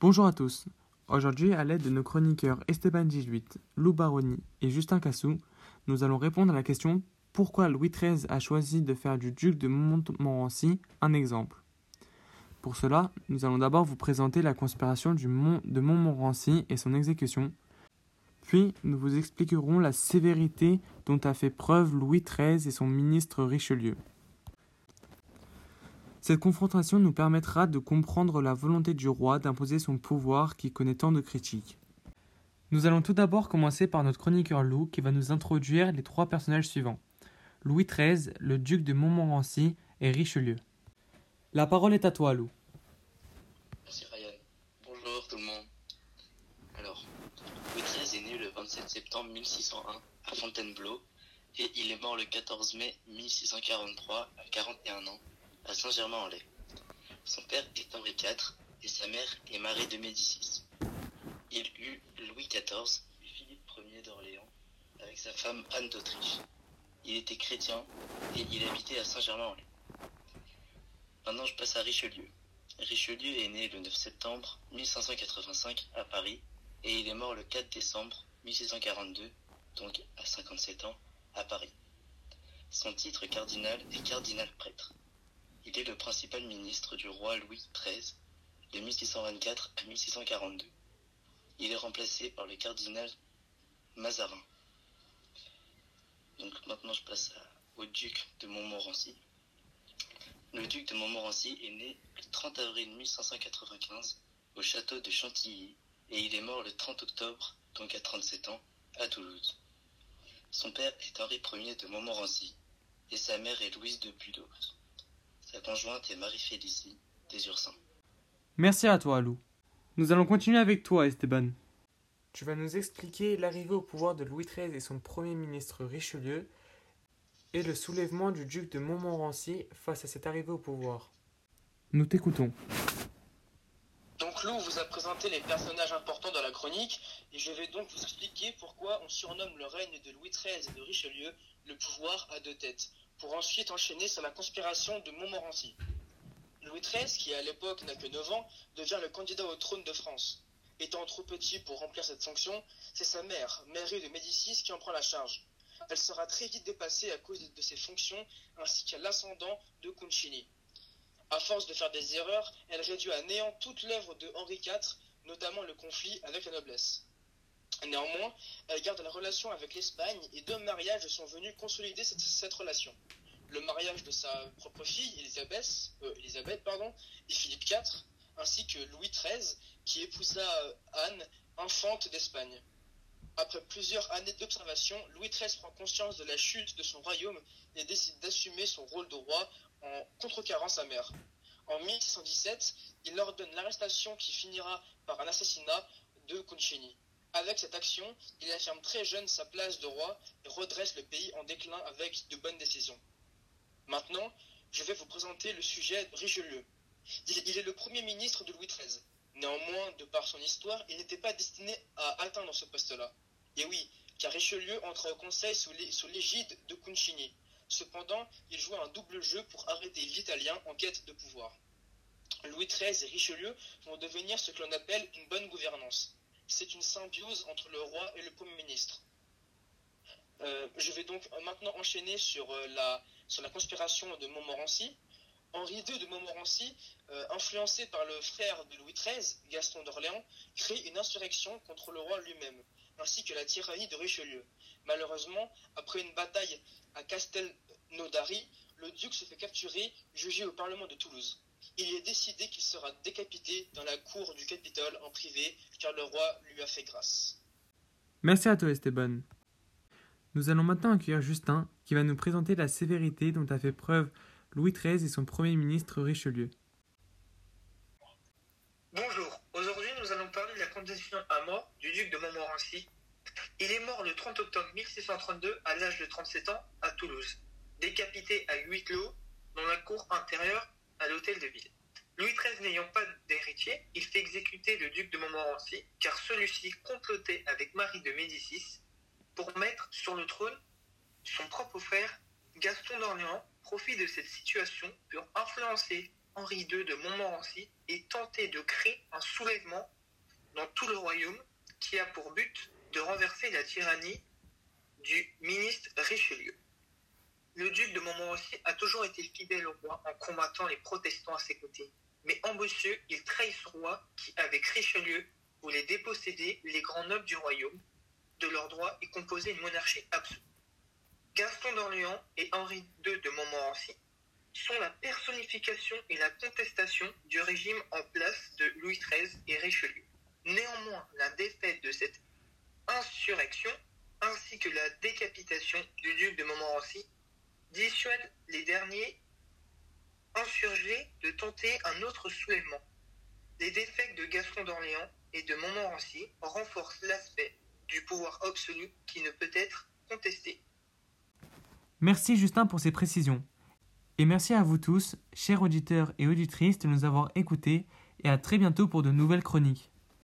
Bonjour à tous. Aujourd'hui, à l'aide de nos chroniqueurs Esteban Gilhuit, Lou Baroni et Justin Cassou, nous allons répondre à la question pourquoi Louis XIII a choisi de faire du duc de Montmorency un exemple? Pour cela, nous allons d'abord vous présenter la conspiration de Montmorency et son exécution. Puis, nous vous expliquerons la sévérité dont a fait preuve Louis XIII et son ministre Richelieu. Cette confrontation nous permettra de comprendre la volonté du roi d'imposer son pouvoir qui connaît tant de critiques. Nous allons tout d'abord commencer par notre chroniqueur Lou qui va nous introduire les trois personnages suivants. Louis XIII, le duc de Montmorency et Richelieu. La parole est à toi Lou. Merci Ryan. Bonjour tout le monde. Alors, Louis XIII est né le 27 septembre 1601 à Fontainebleau et il est mort le 14 mai 1643 à 41 ans à Saint-Germain-en-Laye. Son père est Henri IV et sa mère est Marie de Médicis. Il eut Louis XIV et Philippe Ier d'Orléans avec sa femme Anne d'Autriche. Il était chrétien et il habitait à Saint-Germain-en-Laye. Maintenant, je passe à Richelieu. Richelieu est né le 9 septembre 1585 à Paris et il est mort le 4 décembre 1642, donc à 57 ans, à Paris. Son titre cardinal est cardinal prêtre. Il est le principal ministre du roi Louis XIII de 1624 à 1642. Il est remplacé par le cardinal Mazarin. Donc maintenant je passe au duc de Montmorency. Le duc de Montmorency est né le 30 avril 1595 au château de Chantilly et il est mort le 30 octobre, donc à 37 ans, à Toulouse. Son père est Henri Ier de Montmorency et sa mère est Louise de Budos. Sa conjointe est Marie-Félicie des Ursins. Merci à toi, Lou. Nous allons continuer avec toi, Esteban. Tu vas nous expliquer l'arrivée au pouvoir de Louis XIII et son premier ministre Richelieu et le soulèvement du duc de Montmorency face à cette arrivée au pouvoir. Nous t'écoutons. Donc Lou vous a présenté les personnages importants dans la chronique et je vais donc vous expliquer pourquoi on surnomme le règne de Louis XIII et de Richelieu le pouvoir à deux têtes pour ensuite enchaîner sur la conspiration de Montmorency. Louis XIII, qui à l'époque n'a que 9 ans, devient le candidat au trône de France. Étant trop petit pour remplir cette fonction, c'est sa mère, Marie de Médicis, qui en prend la charge. Elle sera très vite dépassée à cause de ses fonctions ainsi qu'à l'ascendant de Concini. À force de faire des erreurs, elle réduit à néant toute l'œuvre de Henri IV, notamment le conflit avec la noblesse. Néanmoins, elle garde la relation avec l'Espagne et deux mariages sont venus consolider cette, relation. Le mariage de sa propre fille, Elisabeth, euh, et Philippe IV, ainsi que Louis XIII, qui épousa euh, Anne, infante d'Espagne. Après plusieurs années d'observation, Louis XIII prend conscience de la chute de son royaume et décide d'assumer son rôle de roi en contrecarrant sa mère. En 1617, il ordonne l'arrestation qui finira par un assassinat de Concini. Avec cette action, il affirme très jeune sa place de roi et redresse le pays en déclin avec de bonnes décisions. Maintenant, je vais vous présenter le sujet Richelieu. Il est le premier ministre de Louis XIII. Néanmoins, de par son histoire, il n'était pas destiné à atteindre ce poste-là. Et oui, car Richelieu entra au conseil sous l'égide de Concini. Cependant, il joue un double jeu pour arrêter l'Italien en quête de pouvoir. Louis XIII et Richelieu vont devenir ce que l'on appelle une bonne gouvernance c'est une symbiose entre le roi et le Premier ministre. Euh, je vais donc maintenant enchaîner sur, euh, la, conspiration de Montmorency. Henri II de Montmorency, euh, influencé par le frère de Louis XIII, Gaston d'Orléans, crée une insurrection contre le roi lui-même, ainsi que la tyrannie de Richelieu. Malheureusement, après une bataille à Castelnaudary, le duc se fait capturer, jugé au Parlement de Toulouse il est décidé qu'il sera décapité dans la cour du Capitole en privé, car le roi lui a fait grâce. Merci à toi Esteban. Nous allons maintenant accueillir Justin, qui va nous présenter la sévérité dont a fait preuve Louis XIII et son premier ministre Richelieu. Bonjour, aujourd'hui nous allons parler de la condamnation à mort du duc de Montmorency. Il est mort le 30 octobre 1632 à l'âge de 37 ans à Toulouse, décapité à huis clos dans la cour intérieure à l'hôtel de ville. Louis XIII n'ayant pas d'héritier, il fait exécuter le duc de Montmorency, car celui-ci complotait avec Marie de Médicis pour mettre sur le trône son propre frère Gaston d'Orléans. Profit de cette situation pour influencer Henri II de Montmorency et tenter de créer un soulèvement dans tout le royaume qui a pour but de renverser la tyrannie du ministre Richelieu. Le duc de Montmorency a toujours été fidèle au roi en combattant les protestants à ses côtés. Mais ambitieux, il trahit ce roi qui, avec Richelieu, voulait déposséder les grands nobles du royaume de leurs droits et composer une monarchie absolue. Gaston d'Orléans et Henri II de Montmorency sont la personnification et la contestation du régime en place de Louis XIII et Richelieu. Néanmoins, la défaite de cette insurrection ainsi que la décapitation du duc de Montmorency dissuade les derniers insurgés de tenter un autre soulèvement. Les défaites de Gaston d'Orléans et de Montmorency renforcent l'aspect du pouvoir absolu qui ne peut être contesté. Merci Justin pour ces précisions. Et merci à vous tous, chers auditeurs et auditrices, de nous avoir écoutés et à très bientôt pour de nouvelles chroniques.